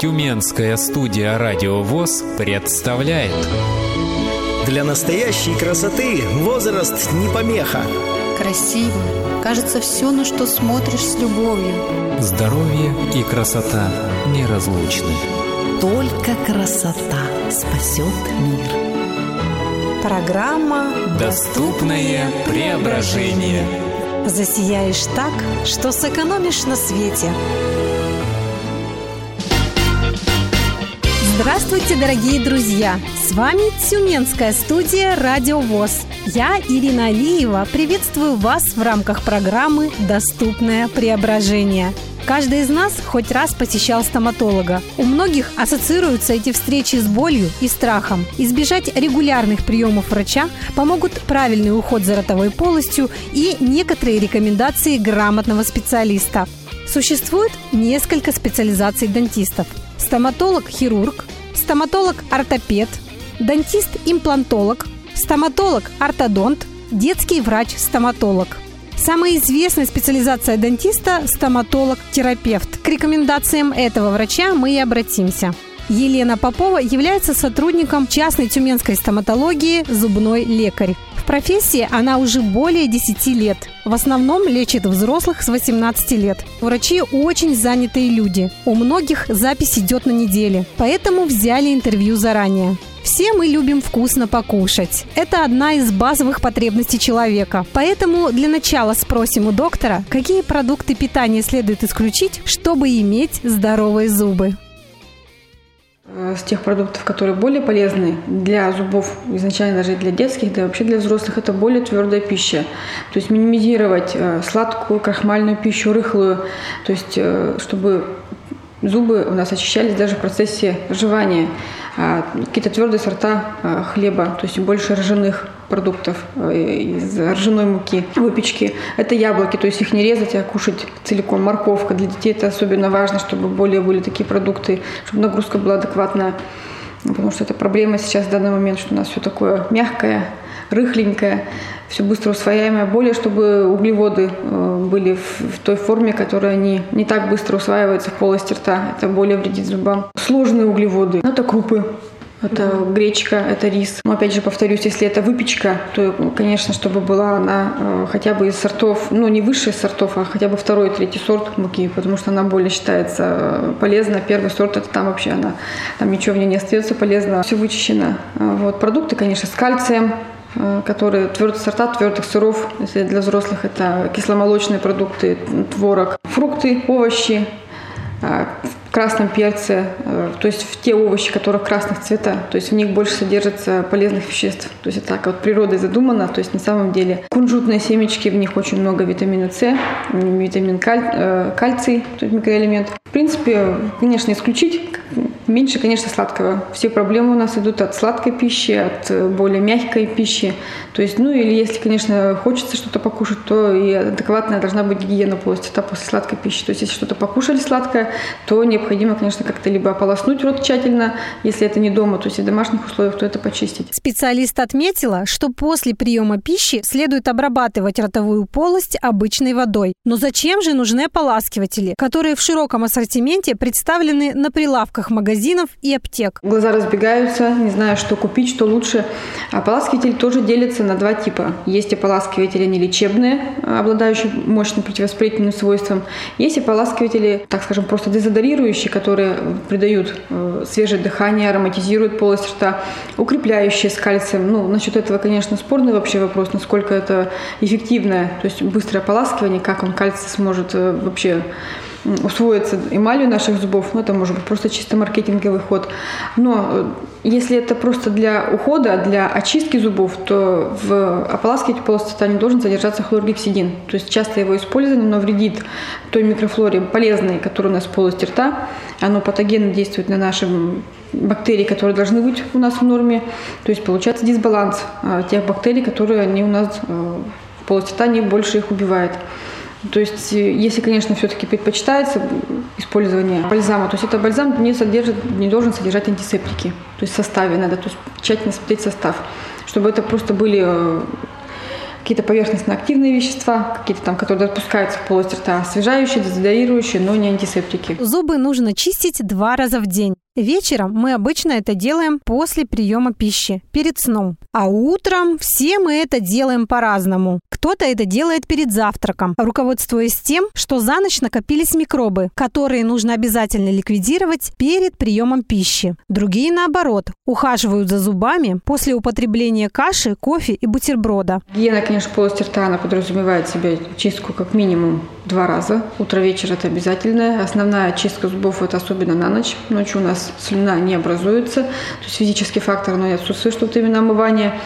Тюменская студия «Радио ВОЗ» представляет Для настоящей красоты возраст не помеха Красиво. Кажется, все, на что смотришь с любовью. Здоровье и красота неразлучны. Только красота спасет мир. Программа Доступное преображение. «Засияешь так, что сэкономишь на свете». Здравствуйте, дорогие друзья! С вами Тюменская студия «Радио ВОЗ». Я, Ирина Алиева, приветствую вас в рамках программы «Доступное преображение». Каждый из нас хоть раз посещал стоматолога. У многих ассоциируются эти встречи с болью и страхом. Избежать регулярных приемов врача помогут правильный уход за ротовой полостью и некоторые рекомендации грамотного специалиста. Существует несколько специализаций дантистов. Стоматолог-хирург, стоматолог-ортопед, дантист-имплантолог, стоматолог-ортодонт, детский врач-стоматолог. Самая известная специализация дантиста – стоматолог-терапевт. К рекомендациям этого врача мы и обратимся. Елена Попова является сотрудником частной тюменской стоматологии «Зубной лекарь». Профессии она уже более 10 лет. В основном лечит взрослых с 18 лет. Врачи очень занятые люди. У многих запись идет на неделе. Поэтому взяли интервью заранее. Все мы любим вкусно покушать. Это одна из базовых потребностей человека. Поэтому для начала спросим у доктора, какие продукты питания следует исключить, чтобы иметь здоровые зубы. С тех продуктов, которые более полезны для зубов, изначально даже для детских, да и вообще для взрослых, это более твердая пища. То есть минимизировать э, сладкую, крахмальную пищу, рыхлую, то есть э, чтобы зубы у нас очищались даже в процессе жевания. А какие-то твердые сорта а, хлеба, то есть больше ржаных продуктов э, из ржаной муки, выпечки. Это яблоки, то есть их не резать, а кушать целиком. Морковка для детей это особенно важно, чтобы более были такие продукты, чтобы нагрузка была адекватная. Потому что это проблема сейчас в данный момент, что у нас все такое мягкое, рыхленькое, все быстро усвояемое, более чтобы углеводы э, были в, той форме, которая не, не так быстро усваивается в полости рта. Это более вредит зубам. Сложные углеводы. Это крупы, это гречка, это рис. Но опять же повторюсь, если это выпечка, то, конечно, чтобы была она э, хотя бы из сортов, ну не высших сортов, а хотя бы второй, третий сорт муки, потому что она более считается э, полезна. Первый сорт это там вообще она, там ничего в ней не остается полезно, все вычищено. Вот продукты, конечно, с кальцием, Э, которые твердые сорта твердых сыров, если для взрослых это кисломолочные продукты, творог, фрукты, овощи, э, в красном перце, э, то есть в те овощи, которые красных цвета, то есть в них больше содержится полезных веществ. То есть это так вот природой задумано, то есть на самом деле кунжутные семечки, в них очень много витамина С, витамин каль, кальций, то есть микроэлемент. В принципе, конечно, исключить меньше, конечно, сладкого. Все проблемы у нас идут от сладкой пищи, от э, более мягкой пищи. То есть, ну или если, конечно, хочется что-то покушать, то и адекватная должна быть гигиена полости рта после сладкой пищи. То есть, если что-то покушали сладкое, то необходимо, конечно, как-то либо ополоснуть рот тщательно, если это не дома, то есть в домашних условиях, то это почистить. Специалист отметила, что после приема пищи следует обрабатывать ротовую полость обычной водой. Но зачем же нужны ополаскиватели, которые в широком ассортименте представлены на прилавках магазинов и аптек. Глаза разбегаются, не знаю, что купить, что лучше. Ополаскиватель тоже делится на два типа. Есть ополаскиватели нелечебные, обладающие мощным противовоспалительным свойством. Есть ополаскиватели, так скажем, просто дезодорирующие, которые придают э, свежее дыхание, ароматизируют полость рта, укрепляющие с кальцием. Ну, насчет этого, конечно, спорный вообще вопрос, насколько это эффективное, то есть быстрое ополаскивание, как он кальций сможет э, вообще усвоиться эмалью наших зубов, ну это может быть просто чисто маркетинговый ход. Но э, если это просто для ухода, для очистки зубов, то в ополаскивателе полости рта не должен содержаться хлоргексидин. То есть часто его использование, но вредит той микрофлоре полезной, которая у нас в полости рта. Оно патогенно действует на наши бактерии, которые должны быть у нас в норме. То есть получается дисбаланс а, тех бактерий, которые они у нас э, в полости рта, не больше их убивает. То есть, э, если, конечно, все-таки предпочитается использование бальзама, то есть это бальзам не, содержит, не должен содержать антисептики. То есть в составе надо то есть, тщательно смотреть состав, чтобы это просто были э, какие-то поверхностно-активные вещества, какие-то там, которые допускаются в полость рта, освежающие, дезодорирующие, но не антисептики. Зубы нужно чистить два раза в день. Вечером мы обычно это делаем после приема пищи, перед сном. А утром все мы это делаем по-разному. Кто-то это делает перед завтраком, руководствуясь тем, что за ночь накопились микробы, которые нужно обязательно ликвидировать перед приемом пищи. Другие, наоборот, ухаживают за зубами после употребления каши, кофе и бутерброда. Гигиена, конечно, полости рта, она подразумевает себе чистку как минимум два раза. Утро-вечер это обязательно. Основная чистка зубов это особенно на ночь. Ночью у нас слюна не образуется. То есть физический фактор, но не отсутствует, что вот именно омывание.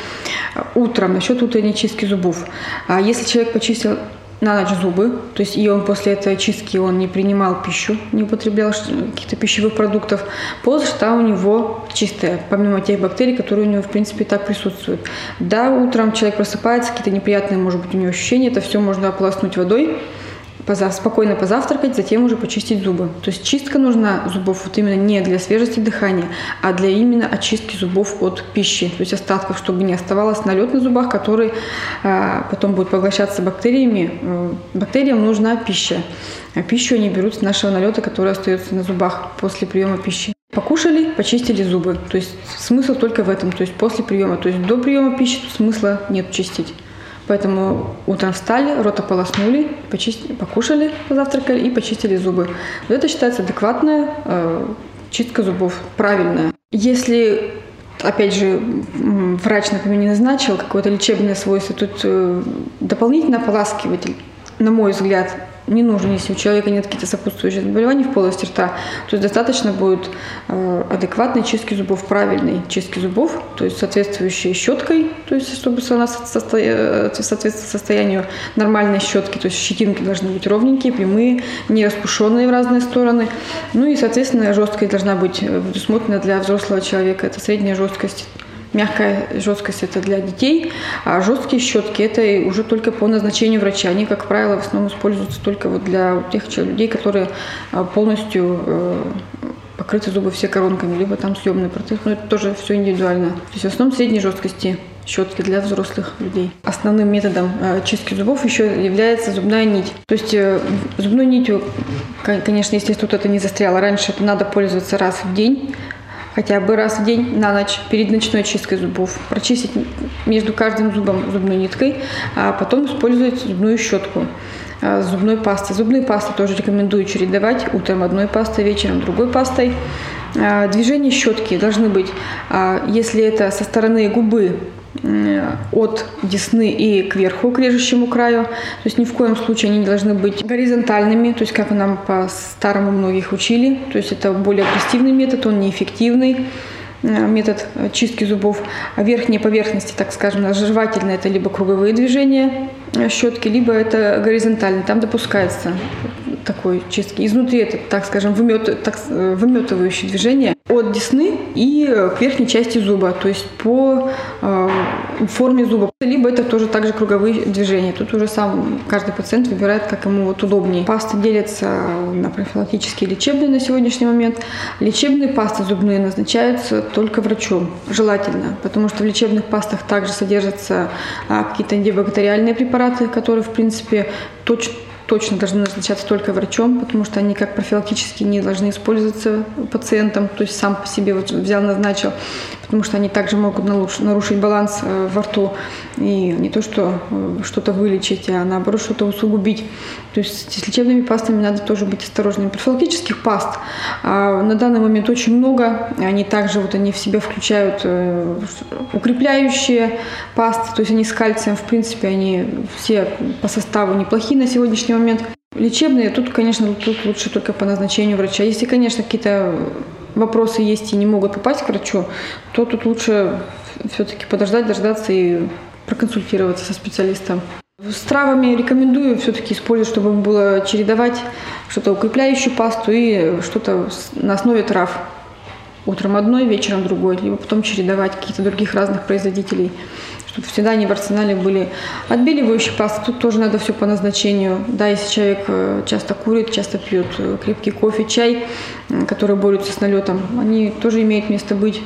Утром, насчет утренней чистки зубов. А если человек почистил на ночь зубы, то есть и он после этой чистки он не принимал пищу, не употреблял каких-то пищевых продуктов, полость рта у него чистая, помимо тех бактерий, которые у него в принципе так присутствуют. Да, утром человек просыпается, какие-то неприятные, может быть, у него ощущения, это все можно ополоснуть водой, спокойно позавтракать, затем уже почистить зубы. То есть чистка нужна зубов вот именно не для свежести дыхания, а для именно очистки зубов от пищи, то есть остатков, чтобы не оставалось налет на зубах, который а, потом будет поглощаться бактериями. Э, бактериям нужна пища, а пищу они берут с нашего налета, который остается на зубах после приема пищи. Покушали, почистили зубы. То есть смысл только в этом, то есть после приема. То есть до приема пищи смысла нет чистить. Поэтому утром встали, рот ополоснули, почистили, покушали, позавтракали и почистили зубы. Вот это считается адекватная э, чистка зубов, правильная. Если опять же, врач, например, не назначил какое-то лечебное свойство, тут э, дополнительно ополаскиватель, на мой взгляд, не нужен, если у человека нет каких-то сопутствующих заболеваний в полости рта, то есть достаточно будет э, адекватной чистки зубов, правильной чистки зубов, то есть соответствующей щеткой, то есть чтобы она э, соответствовала состоянию нормальной щетки, то есть щетинки должны быть ровненькие, прямые, не распушенные в разные стороны. Ну и, соответственно, жесткость должна быть э, предусмотрена для взрослого человека, это средняя жесткость Мягкая жесткость это для детей, а жесткие щетки это уже только по назначению врача. Они, как правило, в основном используются только вот для тех людей, которые а, полностью э, покрыты зубы все коронками, либо там съемный протез, но это тоже все индивидуально. То есть в основном средней жесткости щетки для взрослых людей. Основным методом э, чистки зубов еще является зубная нить. То есть э, зубной нитью, конечно, если тут это не застряло раньше, это надо пользоваться раз в день, хотя бы раз в день на ночь перед ночной чисткой зубов. Прочистить между каждым зубом зубной ниткой, а потом использовать зубную щетку а, с зубной пастой. Зубные пасты тоже рекомендую чередовать. Утром одной пастой, вечером другой пастой. А, движения щетки должны быть, если это со стороны губы, от десны и кверху, к режущему краю. То есть ни в коем случае они не должны быть горизонтальными, то есть как нам по-старому многих учили. То есть это более агрессивный метод, он неэффективный э, метод чистки зубов. А верхние поверхности, так скажем, жевательные, это либо круговые движения э, щетки, либо это горизонтальные. Там допускается такой чистки. Изнутри это, так скажем, вымет, так, э, выметывающее движение от десны и к верхней части зуба, то есть по э, форме зуба. Либо это тоже также круговые движения. Тут уже сам каждый пациент выбирает, как ему вот удобнее. Пасты делятся на профилактические и лечебные на сегодняшний момент. Лечебные пасты зубные назначаются только врачом, желательно, потому что в лечебных пастах также содержатся а, какие-то антибактериальные препараты, которые, в принципе, точно точно должны назначаться только врачом, потому что они как профилактически не должны использоваться пациентом, то есть сам по себе вот взял, назначил, потому что они также могут нарушить баланс э, во рту и не то, что э, что-то вылечить, а наоборот что-то усугубить. То есть с лечебными пастами надо тоже быть осторожными. Профилактических паст а, на данный момент очень много. Они также вот они в себя включают э, укрепляющие пасты, то есть они с кальцием, в принципе, они все по составу неплохие на сегодняшний момент. Лечебные, тут, конечно, тут лучше только по назначению врача. Если, конечно, какие-то вопросы есть и не могут попасть к врачу, то тут лучше все-таки подождать, дождаться и проконсультироваться со специалистом. С травами рекомендую все-таки использовать, чтобы было чередовать что-то укрепляющую пасту и что-то на основе трав. Утром одной, вечером другой, либо потом чередовать каких-то других разных производителей, чтобы всегда они в арсенале были. Отбеливающие пасты, тут тоже надо все по назначению. Да, если человек э, часто курит, часто пьет э, крепкий кофе, чай, которые борются с налетом, они тоже имеют место быть.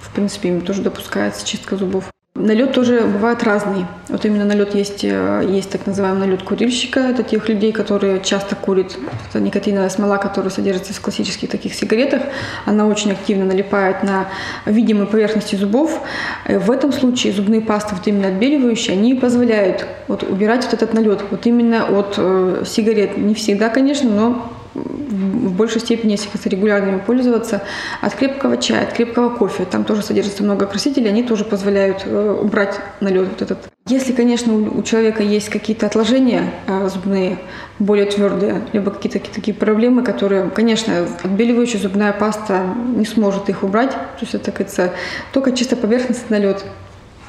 В принципе, им тоже допускается чистка зубов. Налет тоже бывает разный. Вот именно налет есть, э, есть так называемый налет курильщика. Это тех людей, которые часто курят. Это никотиновая смола, которая содержится в классических таких сигаретах. Она очень активно налипает на видимые поверхности зубов. Э, в этом случае зубные пасты, вот именно отбеливающие, они позволяют вот убирать вот этот налет. Вот именно от э, сигарет. Не всегда, конечно, но в большей степени, если регулярно им пользоваться, от крепкого чая, от крепкого кофе. Там тоже содержится много красителей, они тоже позволяют э, убрать налет вот этот. Если, конечно, у человека есть какие-то отложения э, зубные, более твердые, либо какие-то такие проблемы, которые, конечно, отбеливающая зубная паста не сможет их убрать, то есть это, кажется, только чисто поверхностный налет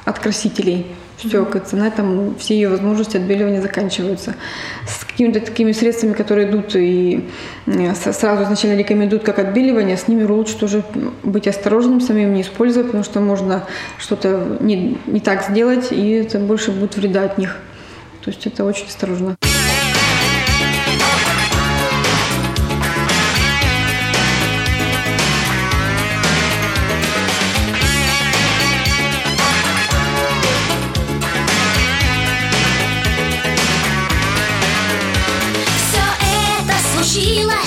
от красителей. Все, как на этом все ее возможности отбеливания заканчиваются. С какими-то такими средствами, которые идут и сразу изначально рекомендуют как отбеливание, с ними лучше тоже быть осторожным, самим не использовать, потому что можно что-то не, не так сделать, и это больше будет вреда от них. То есть это очень осторожно. Yeah.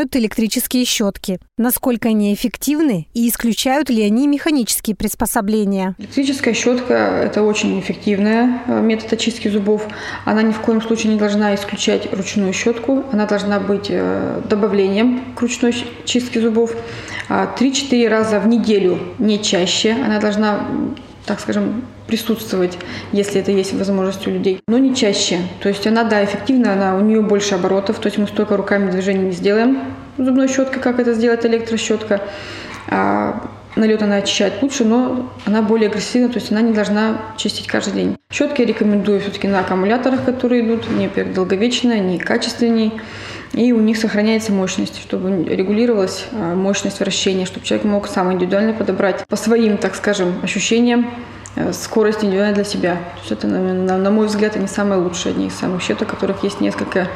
Применяют электрические щетки. Насколько они эффективны и исключают ли они механические приспособления? Электрическая щетка – это очень эффективная э, метод очистки зубов. Она ни в коем случае не должна исключать ручную щетку. Она должна быть э, добавлением к ручной чистке зубов. 3-4 а, раза в неделю, не чаще. Она должна так скажем, присутствовать, если это есть возможность у людей, но не чаще. То есть она, да, эффективна, она, у нее больше оборотов, то есть мы столько руками движений не сделаем зубной щеткой, как это сделает электрощетка. А налет она очищает лучше, но она более агрессивна, то есть она не должна чистить каждый день. Щетки я рекомендую все-таки на аккумуляторах, которые идут, не долговечные, не качественнее. И у них сохраняется мощность, чтобы регулировалась а, мощность вращения, чтобы человек мог сам индивидуально подобрать по своим, так скажем, ощущениям скорость индивидуально для себя. То есть это, на, на мой взгляд, они самые лучшие, одни из самых счет, у которых есть несколько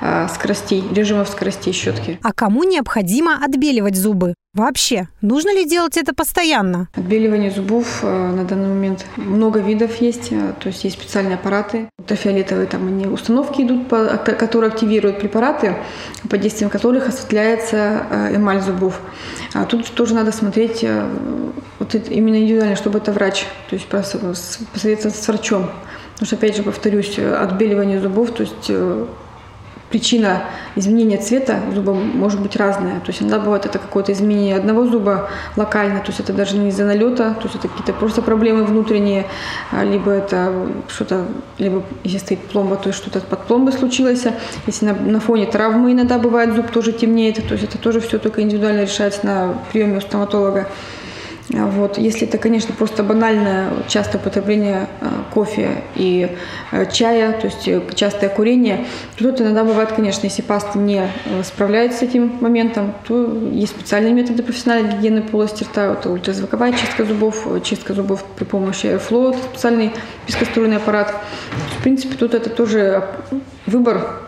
а, скоростей, режимов скоростей щетки. А кому необходимо отбеливать зубы? Вообще, нужно ли делать это постоянно? Отбеливание зубов э, на данный момент много видов есть, э, то есть есть специальные аппараты, ультрафиолетовые там они установки идут, которые активируют препараты, под действием которых осветляется э, эмаль зубов. А тут тоже надо смотреть вот это, именно индивидуально, чтобы это врач, то есть посоветоваться с врачом. Потому что, опять же, повторюсь, отбеливание зубов, то есть причина изменения цвета зуба может быть разная. То есть иногда бывает это какое-то изменение одного зуба локально, то есть это даже не из-за налета, то есть это какие-то просто проблемы внутренние, а, либо это что-то, либо если стоит пломба, то есть что-то под пломбой случилось. Если на, на фоне травмы иногда бывает зуб тоже темнеет, то есть это тоже все только индивидуально решается на приеме у стоматолога. Вот. Если это, конечно, просто банальное частое употребление э, кофе и э, чая, то есть э, частое курение, то тут иногда бывает, конечно, если паста не справляется с этим моментом, то есть специальные методы профессиональной гигиены полости рта, это ультразвуковая чистка зубов, чистка зубов при помощи Airflow, специальный пескоструйный аппарат. В принципе, тут это тоже выбор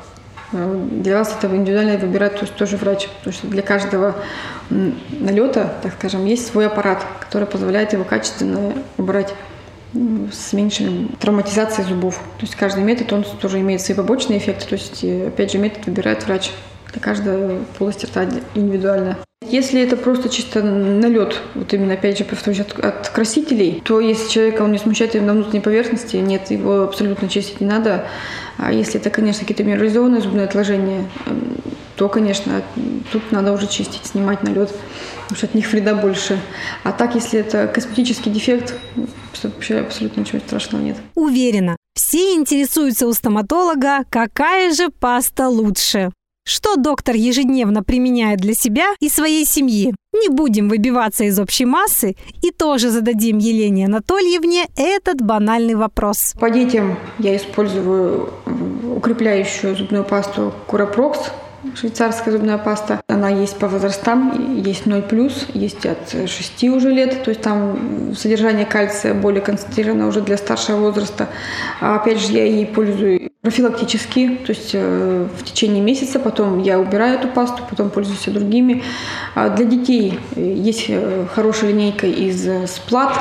для вас это индивидуально выбирать то есть тоже врач, потому что для каждого налета, так скажем, есть свой аппарат, который позволяет его качественно убрать с меньшей травматизацией зубов. То есть каждый метод, он тоже имеет свои побочные эффекты. То есть, опять же, метод выбирает врач. Для каждой полости рта индивидуально. Если это просто чисто налет, вот именно, опять же, повторюсь, от, от красителей, то если человека он не смущает на внутренней поверхности, нет, его абсолютно чистить не надо. А если это, конечно, какие-то минерализованные зубные отложения, то, конечно, тут надо уже чистить, снимать налет, потому что от них вреда больше. А так, если это косметический дефект, вообще абсолютно ничего страшного нет. Уверена, все интересуются у стоматолога, какая же паста лучше. Что доктор ежедневно применяет для себя и своей семьи? Не будем выбиваться из общей массы и тоже зададим Елене Анатольевне этот банальный вопрос. По детям я использую укрепляющую зубную пасту Курапрокс швейцарская зубная паста. Она есть по возрастам, есть 0+, есть от 6 уже лет, то есть там содержание кальция более концентрировано уже для старшего возраста. А опять же, я ей пользую профилактически, то есть э, в течение месяца, потом я убираю эту пасту, потом пользуюсь другими. А для детей есть э, хорошая линейка из э, сплат,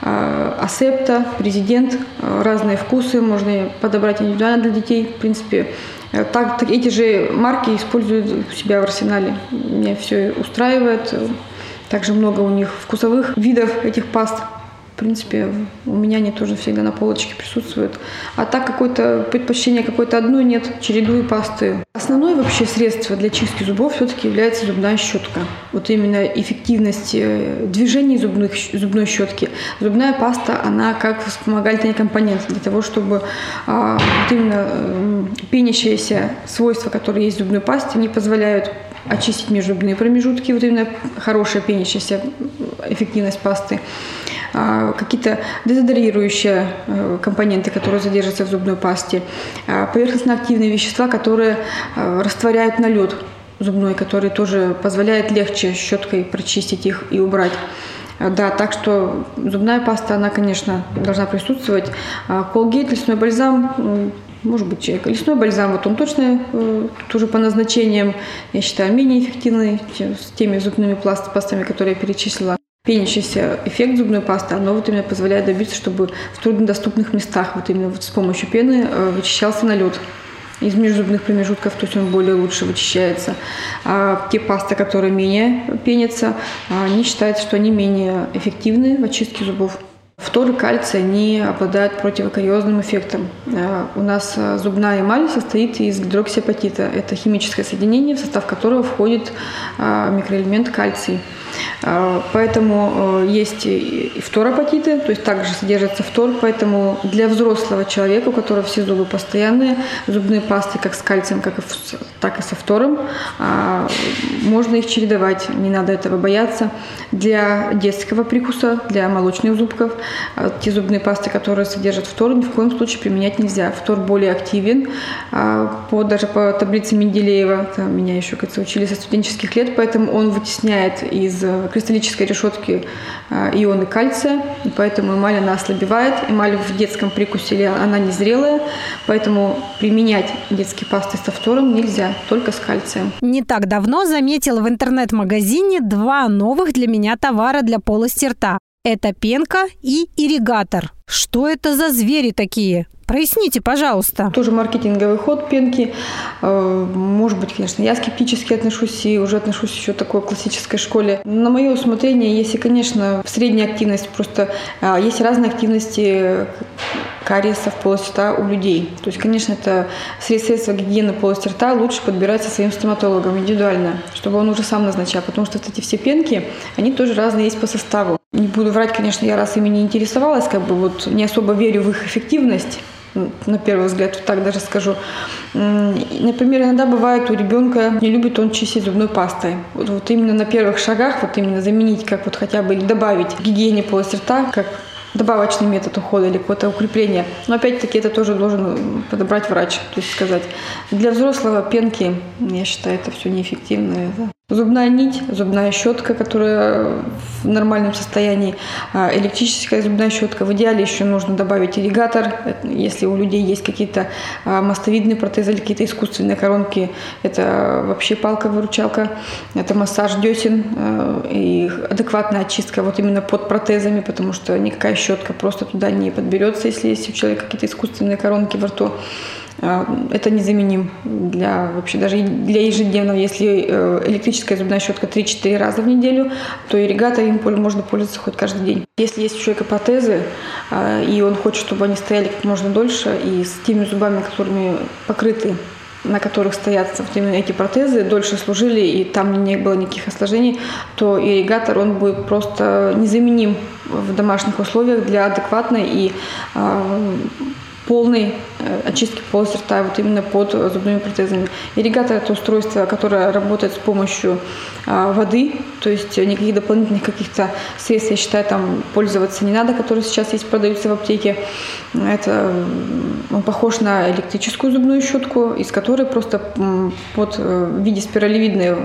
асепта, президент, разные вкусы, можно подобрать индивидуально для детей. В принципе, Э, так, так, эти же марки используют у себя в арсенале. Меня все устраивает. Также много у них вкусовых видов этих паст. В принципе, у меня они тоже всегда на полочке присутствуют. А так какое-то предпочтение какой-то одной нет, чередую пасты. Основное вообще средство для чистки зубов все-таки является зубная щетка. Вот именно эффективность э, движений зубных, зубной щетки. Зубная паста, она как вспомогательный компонент для того, чтобы а, вот именно э, пенящиеся свойства, которые есть в зубной пасте, не позволяют очистить межзубные промежутки, вот именно хорошая пенящаяся эффективность пасты. А, какие-то дезодорирующие э, компоненты, которые задержатся в зубной пасте, а, поверхностно-активные вещества, которые э, растворяют налет зубной, который тоже позволяет легче щеткой прочистить их и убрать. Да, так что зубная паста, она, конечно, должна присутствовать. Колгейт, лесной бальзам, может быть, лесной бальзам, вот он точно э, тоже по назначениям, я считаю, менее эффективный с теми зубными пастами, которые я перечислила пенящийся эффект зубной пасты, оно вот именно позволяет добиться, чтобы в труднодоступных местах вот именно вот с помощью пены э, вычищался налет. из межзубных промежутков, то есть он более лучше вычищается. А те пасты, которые менее пенятся, они считаются, что они менее эффективны в очистке зубов. Фтор и кальций, они обладают противокариозным эффектом. Э, у нас э, зубная эмаль состоит из гидроксиапатита. Это химическое соединение, в состав которого входит э, микроэлемент кальций. Поэтому есть и фторапатиты, то есть также содержится фтор, поэтому для взрослого человека, у которого все зубы постоянные, зубные пасты как с кальцием, как и, так и со фтором, можно их чередовать, не надо этого бояться. Для детского прикуса, для молочных зубков, те зубные пасты, которые содержат фтор, ни в коем случае применять нельзя. Фтор более активен, по, даже по таблице Менделеева, меня еще, кажется, учили со студенческих лет, поэтому он вытесняет из кристаллической решетки а, ионы кальция, и поэтому эмаль она ослабевает. Эмаль в детском прикусе она незрелая, поэтому применять детские пасты с фтором нельзя, только с кальцием. Не так давно заметила в интернет-магазине два новых для меня товара для полости рта. Это пенка и ирригатор. Что это за звери такие? Проясните, пожалуйста. Тоже маркетинговый ход пенки. Э, может быть, конечно, я скептически отношусь и уже отношусь еще к такой классической школе. На мое усмотрение, если, конечно, средняя активность, просто а, есть разные активности кариеса в полости рта у людей. То есть, конечно, это средства гигиены полости рта лучше подбирать со своим стоматологом индивидуально, чтобы он уже сам назначал, потому что вот эти все пенки, они тоже разные есть по составу. Не буду врать, конечно, я раз ими не интересовалась, как бы вот не особо верю в их эффективность, на первый взгляд, вот так даже скажу. Например, иногда бывает у ребенка не любит он чистить зубной пастой. Вот, вот именно на первых шагах, вот именно заменить, как вот хотя бы добавить гигиене полости рта, как добавочный метод ухода или какое-то укрепление. Но опять-таки это тоже должен подобрать врач, то есть сказать. Для взрослого пенки, я считаю, это все неэффективно. Зубная нить, зубная щетка, которая в нормальном состоянии, а, электрическая зубная щетка. В идеале еще нужно добавить ирригатор. Если у людей есть какие-то а, мостовидные протезы или какие-то искусственные коронки, это вообще палка-выручалка. Это массаж десен а, и адекватная очистка вот именно под протезами, потому что никакая щетка просто туда не подберется, если есть у человека какие-то искусственные коронки во рту. А, это незаменим для вообще даже для ежедневного. Если э, электрическая зубная щетка 3-4 раза в неделю, то ирригатор им можно пользоваться хоть каждый день. Если есть у человека протезы, а, и он хочет, чтобы они стояли как можно дольше, и с теми зубами, которыми покрыты на которых стоят именно эти протезы, дольше служили, и там не было никаких осложнений, то ирригатор, он будет просто незаменим в домашних условиях для адекватной и э, полной э, очистки полости рта вот именно под зубными протезами. Ирригатор – это устройство, которое работает с помощью а, воды, то есть никаких дополнительных каких-то средств, я считаю, там пользоваться не надо, которые сейчас есть, продаются в аптеке. Это он похож на электрическую зубную щетку, из которой просто под э, в виде спиралевидный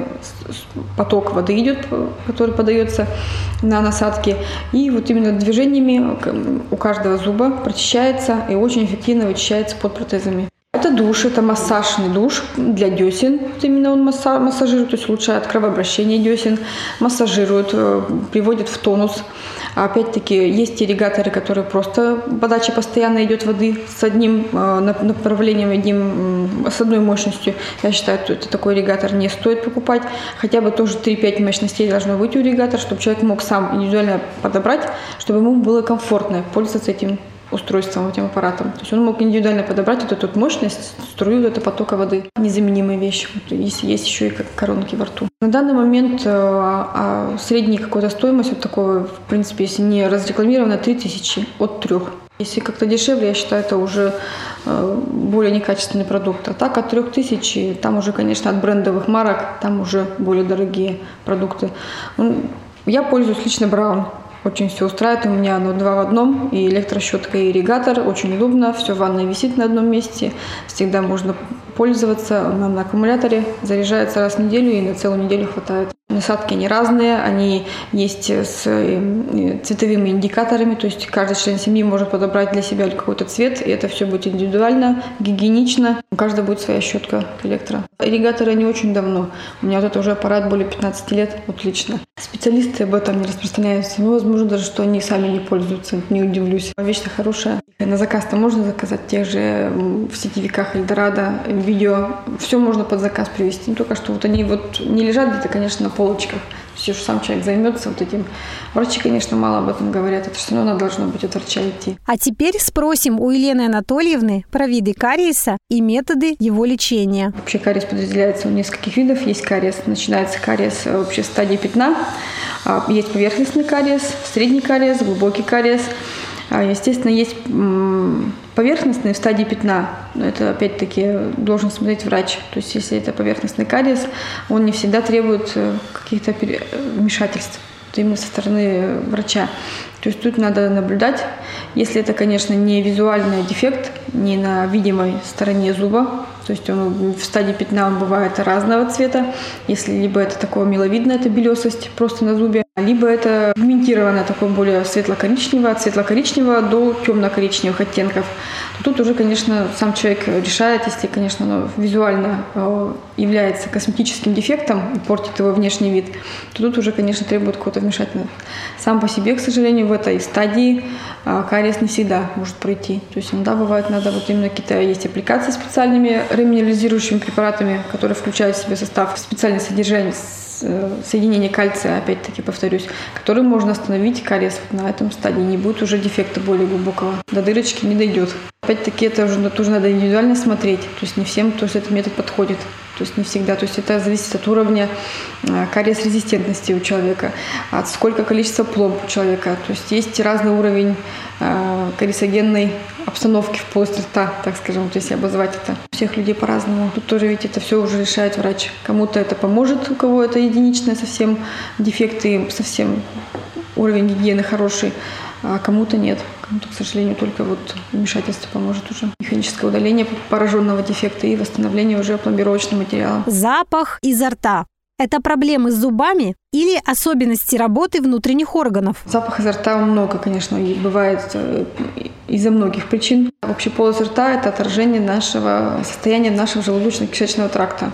поток воды идет, который подается на насадки. И вот именно движениями у каждого зуба прочищается и очень эффективно вычищается под протезами. Это душ, это массажный душ для десен. Именно он массажирует, то есть улучшает кровообращение десен, массажирует, э, приводит в тонус. Опять-таки есть ирригаторы, которые просто подача постоянно идет воды с одним э, направлением, одним, с одной мощностью. Я считаю, что это такой ирригатор не стоит покупать. Хотя бы тоже 3-5 мощностей должно быть у ирригатора, чтобы человек мог сам индивидуально подобрать, чтобы ему было комфортно пользоваться этим устройством, этим аппаратом. То есть он мог индивидуально подобрать вот эту мощность, струю это потока воды. Незаменимая вещь. Есть, есть еще и коронки во рту. На данный момент э, а, средняя какая-то стоимость вот такого, в принципе, если не разрекламирована, 3000 от 3. Если как-то дешевле, я считаю, это уже э, более некачественный продукт. А так от 3000, там уже, конечно, от брендовых марок, там уже более дорогие продукты. Я пользуюсь лично Браун. Очень все устраивает. У меня оно два в одном. И электрощетка, и ирригатор. Очень удобно. Все в ванной висит на одном месте. Всегда можно пользоваться. Она на аккумуляторе. Заряжается раз в неделю и на целую неделю хватает. Насадки они разные, они есть с э, цветовыми индикаторами, то есть каждый член семьи может подобрать для себя какой-то цвет, и это все будет индивидуально, гигиенично. У каждого будет своя щетка электро. Ирригаторы не очень давно. У меня вот это уже аппарат более 15 лет, вот лично. Специалисты об этом не распространяются. Ну, возможно, даже что они сами не пользуются, не удивлюсь. Вещь-то хорошая. На заказ-то можно заказать тех же в сетевиках Эльдорадо, видео. Все можно под заказ привести. Ну, только что вот они вот не лежат где-то, конечно, на полочках. Все, что сам человек займется вот этим. Врачи, конечно, мало об этом говорят. Это все равно должно быть от врача идти. А теперь спросим у Елены Анатольевны про виды кариеса и методы его лечения. Вообще кариес подразделяется у нескольких видов. Есть кариес, начинается кариес э, вообще в стадии пятна. А, есть поверхностный кариес, средний кариес, глубокий кариес. А, естественно, есть поверхностный в стадии пятна. Это, опять-таки, должен смотреть врач. То есть, если это поверхностный кариес, он не всегда требует э, каких-то вмешательств именно со стороны врача. То есть тут надо наблюдать. Если это, конечно, не визуальный дефект, не на видимой стороне зуба, то есть он в стадии пятна он бывает разного цвета. Если либо это такое миловидное, это белесость просто на зубе, либо это пигментированное такое более светло-коричневое, от светло-коричневого до темно-коричневых оттенков. То тут уже, конечно, сам человек решает, если, конечно, оно визуально э, является косметическим дефектом и портит его внешний вид, то тут уже, конечно, требует какого-то вмешательства. Сам по себе, к сожалению, в этой стадии э, кариес не всегда может пройти. То есть иногда бывает, надо вот именно какие-то есть аппликации специальными реминерализирующими препаратами, которые включают в себе состав специальное содержание соединение кальция, опять-таки повторюсь, который можно остановить кариес на этом стадии. Не будет уже дефекта более глубокого. До дырочки не дойдет. Опять-таки это уже тоже надо индивидуально смотреть. То есть не всем то есть этот метод подходит. То есть не всегда. То есть это зависит от уровня э, кариес-резистентности у человека, от сколько количества пломб у человека. То есть есть разный уровень э, кариесогенной обстановки в полости рта, так скажем, то есть обозвать это. У всех людей по-разному. Тут тоже, ведь это все уже решает врач. Кому-то это поможет, у кого это единичное совсем дефекты, совсем уровень гигиены хороший, а кому-то нет. Кому-то, к сожалению, только вот вмешательство поможет уже. Механическое удаление пораженного дефекта и восстановление уже пломбировочным материалом. Запах изо рта. Это проблемы с зубами или особенности работы внутренних органов? Запах изо рта много, конечно, бывает э, из-за многих причин. Вообще полость рта – это отражение нашего состояния нашего желудочно-кишечного тракта.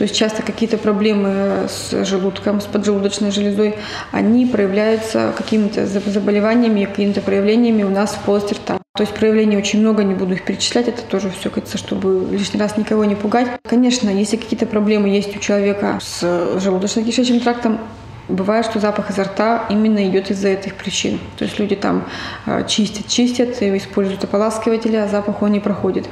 То есть часто какие-то проблемы с желудком, с поджелудочной железой, они проявляются какими-то заболеваниями, какими-то проявлениями у нас в полости рта. То есть проявлений очень много, не буду их перечислять, это тоже все, кажется, чтобы лишний раз никого не пугать. Конечно, если какие-то проблемы есть у человека с желудочно-кишечным трактом, Бывает, что запах изо рта именно идет из-за этих причин. То есть люди там а, чистят, чистят, используют ополаскиватели, а запах он не проходит.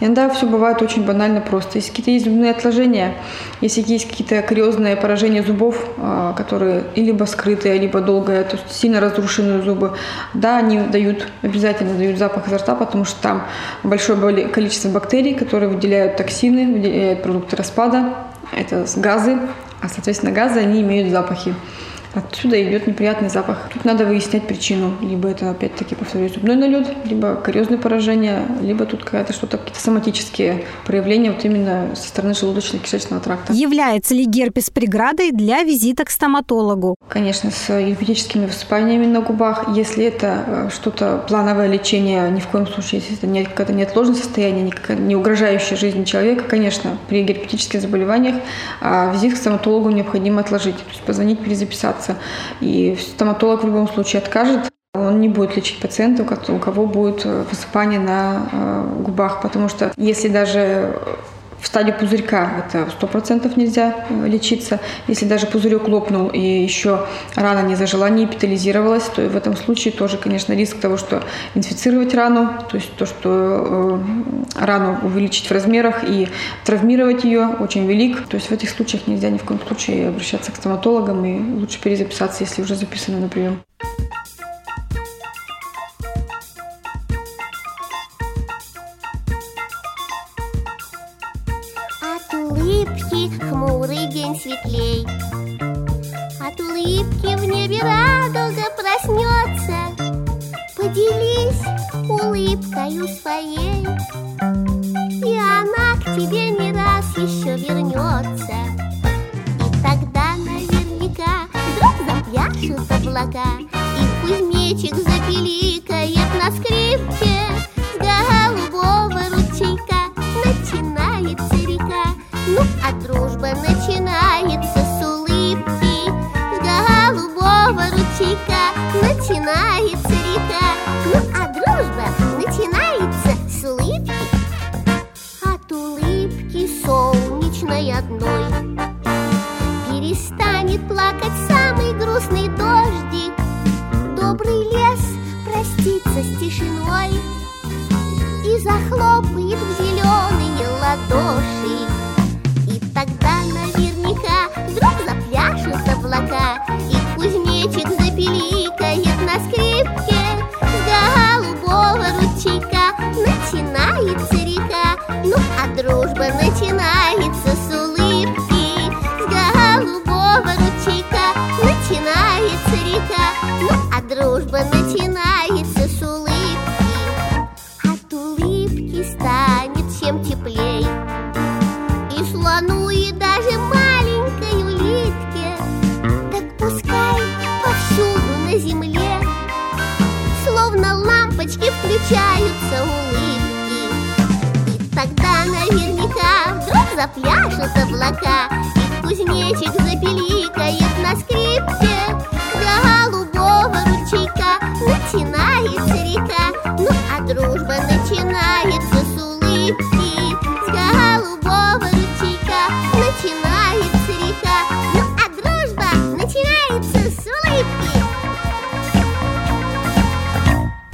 Иногда все бывает очень банально просто. Если какие-то есть зубные отложения, если есть какие-то кариозные поражения зубов, а, которые либо скрытые, либо долгое, то есть сильно разрушенные зубы, да, они дают, обязательно дают запах изо рта, потому что там большое количество бактерий, которые выделяют токсины, выделяют продукты распада, это газы, а, соответственно, газы, они имеют запахи. Отсюда идет неприятный запах. Тут надо выяснять причину. Либо это, опять-таки, повторюсь, зубной налет, либо кариозное поражение, либо тут какая-то что-то, какие-то соматические проявления вот именно со стороны желудочно-кишечного тракта. Является ли герпес преградой для визита к стоматологу? Конечно, с герпетическими высыпаниями на губах. Если это э, что-то плановое лечение, ни в коем случае, если это не, какое-то неотложное состояние, не, не угрожающее жизни человека, конечно, при герпетических заболеваниях а визит к стоматологу необходимо отложить, то есть позвонить, перезаписаться операция. И стоматолог в любом случае откажет. Он не будет лечить пациента, у кого будет э, высыпание на э, губах, потому что если даже в стадии пузырька это сто процентов нельзя э, лечиться. Если даже пузырек лопнул и еще рана не зажила, не эпитализировалась, то в этом случае тоже, конечно, риск того, что инфицировать рану, то есть то, что э, рану увеличить в размерах и травмировать ее очень велик. То есть в этих случаях нельзя ни в коем случае обращаться к стоматологам и лучше перезаписаться, если уже записаны на прием. День светлей. От улыбки в небе радуга проснется. Поделись улыбкою своей, дружба начинается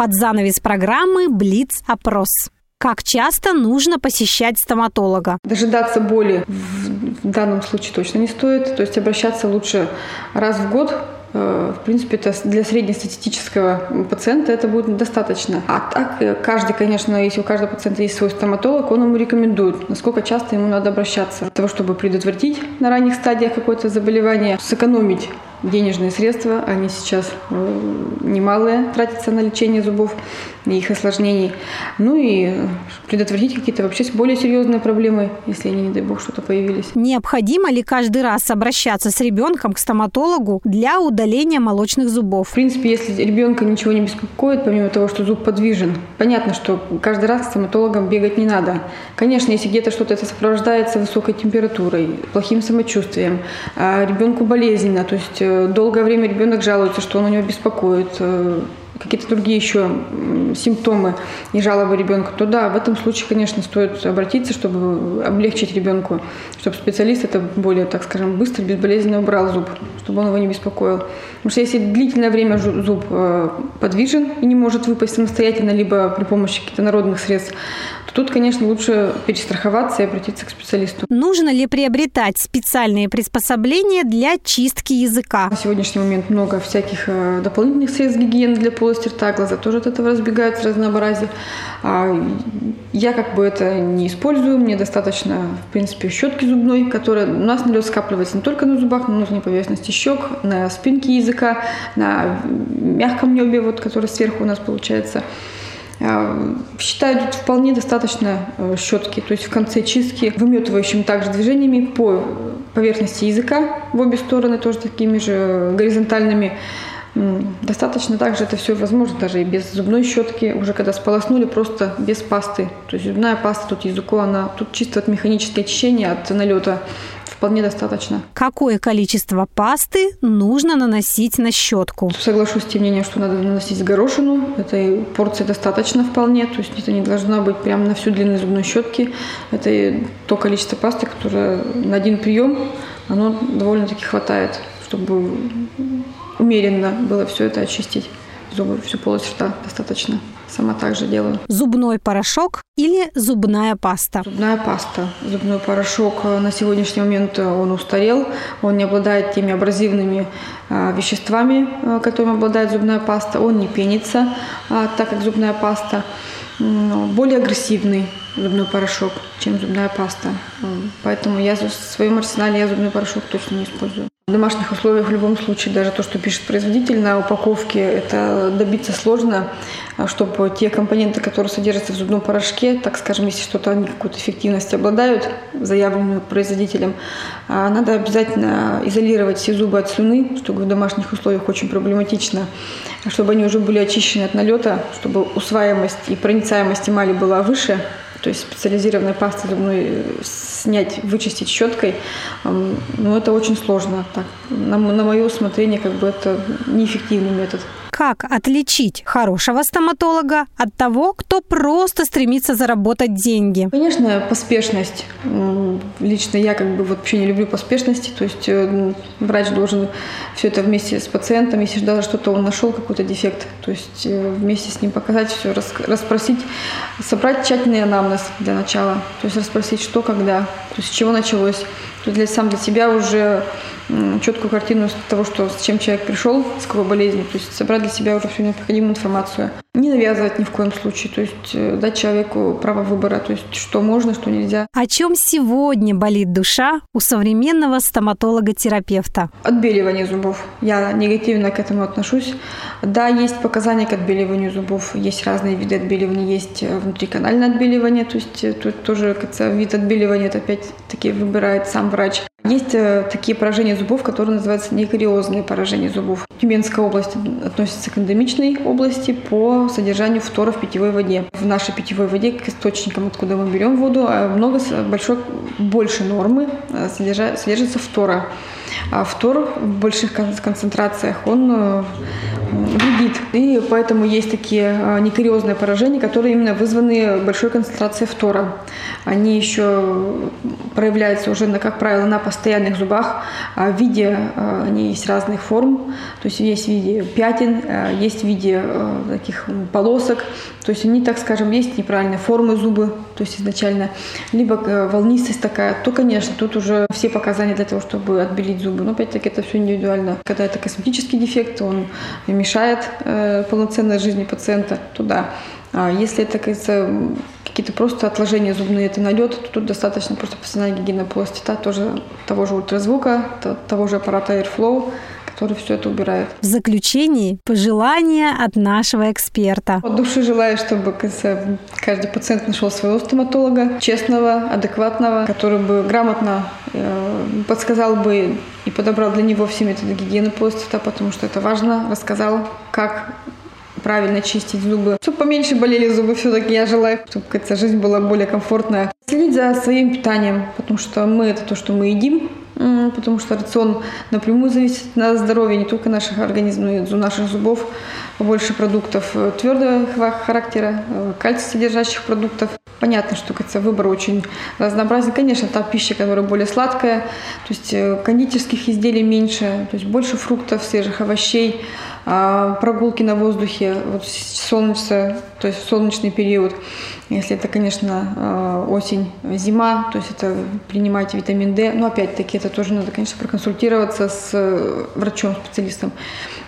Под занавес программы «Блиц-опрос». Как часто нужно посещать стоматолога? Дожидаться боли в данном случае точно не стоит. То есть обращаться лучше раз в год. Э, В принципе, это для среднестатистического пациента это будет достаточно. А так, э, каждый, конечно, если у каждого пациента есть свой стоматолог, он ему рекомендует, насколько часто ему надо обращаться. Для того, чтобы предотвратить на ранних стадиях какое-то заболевание, сэкономить денежные средства, они сейчас э, немалые тратятся на лечение зубов и их осложнений. Ну и предотвратить какие-то вообще более серьезные проблемы, если они, не дай бог, что-то появились. Необходимо ли каждый раз обращаться с ребенком к стоматологу для удаления молочных зубов? В принципе, если ребенка ничего не беспокоит, помимо того, что зуб подвижен, понятно, что каждый раз к стоматологам бегать не надо. Конечно, если где-то что-то это сопровождается высокой температурой, плохим самочувствием, а ребенку болезненно, то есть э, долгое время ребенок жалуется, что он у него беспокоит, э, какие-то другие еще симптомы и жалобы ребенка, то да, в этом случае, конечно, стоит обратиться, чтобы облегчить ребенку, чтобы специалист это более, так скажем, быстро, безболезненно убрал зуб, чтобы он его не беспокоил. Потому что если длительное время зуб э, подвижен и не может выпасть самостоятельно, либо при помощи каких-то народных средств, то тут, конечно, лучше перестраховаться и обратиться к специалисту. Нужно ли приобретать специальные приспособления для чистки языка? На сегодняшний момент много всяких э, дополнительных средств гигиены для полости рта, глаза тоже от этого разбегаются, разнообразие. А я как бы это не использую, мне достаточно, в принципе, щетки зубной, которая у нас налет скапливается не только на зубах, но и на внутренней поверхности щек, на спинке языка, на мягком небе, вот, который сверху у нас получается. А, Считаю, тут вполне достаточно э, щетки, то есть в конце чистки, выметывающими также движениями по поверхности языка в обе стороны, тоже такими же горизонтальными. Достаточно также это все возможно даже и без зубной щетки, уже когда сполоснули, просто без пасты. То есть зубная паста тут языку, она тут чисто от механическое очищение, от налета вполне достаточно. Какое количество пасты нужно наносить на щетку? Соглашусь с тем мнением, что надо наносить горошину. Этой порции достаточно вполне. То есть это не должна быть прямо на всю длину зубной щетки. Это то количество пасты, которое на один прием, оно довольно-таки хватает, чтобы умеренно было все это очистить. Зубы, всю полость рта достаточно. Сама также делаю. Зубной порошок или зубная паста? Зубная паста. Зубной порошок э, на сегодняшний момент э, он устарел, он не обладает теми абразивными э, веществами, э, которыми обладает зубная паста, он не пенится, а, так как зубная паста более агрессивный зубной порошок, чем зубная паста. Поэтому я в своем арсенале я зубной порошок точно не использую. В домашних условиях в любом случае даже то, что пишет производитель на упаковке, это добиться сложно, а, чтобы те компоненты, которые содержатся в зубном порошке, так скажем, если что-то они какую-то эффективность обладают, заявленную производителем, а, надо обязательно изолировать все зубы от слюны, что в домашних условиях очень проблематично, чтобы они уже были очищены от налета, чтобы усваиваемость и проницаемость эмали была выше, то есть специализированной пастой зубной снять, вычистить щеткой, эм, ну, это очень сложно. Так, на, на мое усмотрение, как бы это неэффективный метод. Как отличить хорошего стоматолога от того, кто просто стремится заработать деньги? Конечно, поспешность. Лично я как бы вообще не люблю поспешности. То есть э, врач должен все это вместе с пациентом, если даже что-то он нашел, какой-то дефект, то есть э, вместе с ним показать все, расспросить, собрать тщательный анамнез для начала, то есть расспросить, что, когда, то есть с чего началось. То для, сам для себя уже четкую картину того, что с чем человек пришел, с какой болезнью, то есть собрать для себя уже всю необходимую информацию. Не навязывать ни в коем случае, то есть э, дать человеку право выбора, то есть что можно, что нельзя. О чем сегодня болит душа у современного стоматолога-терапевта? Отбеливание зубов. Я негативно к этому отношусь. Да, есть показания к отбеливанию зубов. Есть разные виды отбеливания. Есть э, внутриканальное отбеливание, то есть э, тут тоже вид отбеливания это опять-таки выбирает сам врач. Есть э, такие поражения зубов, которые называются некариозные поражения зубов. Тюменская область относится к эндемичной области по содержанию фтора в питьевой воде. В нашей питьевой воде, к источникам, откуда мы берем воду, э, много, большой, больше нормы э, содержа- содержится фтора. Фтор в больших кон- концентрациях, он э, вредит. И поэтому есть такие э, некариозные поражения, которые именно вызваны большой концентрацией фтора. Они еще проявляются уже, как правило, на постоянных зубах. А в виде, э, они есть разных форм, то есть есть в виде пятен, есть в виде таких полосок. То есть они, так скажем, есть неправильной формы зубы, то есть изначально, либо волнистость такая, то, конечно, тут уже все показания для того, чтобы отбелить зубы. Но опять-таки это все индивидуально. Когда это косметический дефект, он мешает э, полноценной жизни пациента, то да. А если это, кажется, какие-то просто отложения зубные, это налет, то тут достаточно просто полости рта, тоже того же ультразвука, то- того же аппарата Airflow, который все это убирает. В заключении пожелания от нашего эксперта. От души желаю, чтобы каждый пациент нашел своего стоматолога, честного, адекватного, который бы грамотно э, подсказал бы и подобрал для него все методы гигиены полости рта, потому что это важно, рассказал, как правильно чистить зубы. Чтобы поменьше болели зубы, все-таки я желаю, чтобы кажется, жизнь была более комфортная. Следить за своим питанием, потому что мы это то, что мы едим, потому что рацион напрямую зависит от здоровья не только наших организмов, но и наших зубов. Побольше продуктов э, твердого характера, э, кальций содержащих продуктов. Понятно, что кажется, выбор очень разнообразен. Конечно, та пища, которая более сладкая, то есть э, кондитерских изделий меньше, то есть больше фруктов, свежих овощей, а, прогулки на воздухе, вот солнце, то есть солнечный период. Если это, конечно, а, осень, зима, то есть это принимать витамин D. Но опять-таки это тоже надо, конечно, проконсультироваться с э, врачом, специалистом.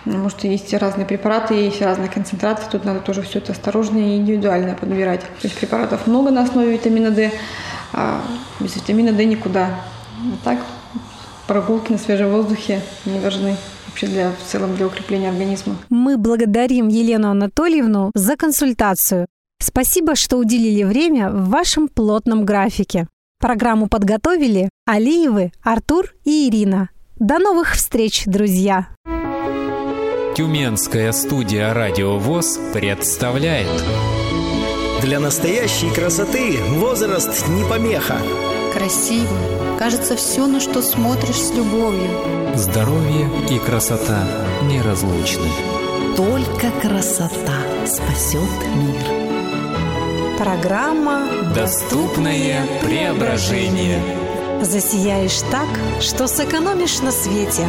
Может, есть разные препараты, есть разные концентраты. Тут надо тоже все это осторожно и индивидуально подбирать. То есть препаратов много на основе витамина D, а без витамина D никуда. Вот так прогулки на свежем воздухе не важны вообще для, в целом для укрепления организма. Мы благодарим Елену Анатольевну за консультацию. Спасибо, что уделили время в вашем плотном графике. Программу подготовили Алиевы, Артур и Ирина. До новых встреч, друзья! Тюменская студия «Радио ВОЗ» представляет Для настоящей красоты возраст не помеха. Красиво. Кажется, все, на что смотришь с любовью. «Здоровье и красота неразлучны». Только красота спасет мир. Программа Доступное преображение. «Засияешь так, что сэкономишь на свете».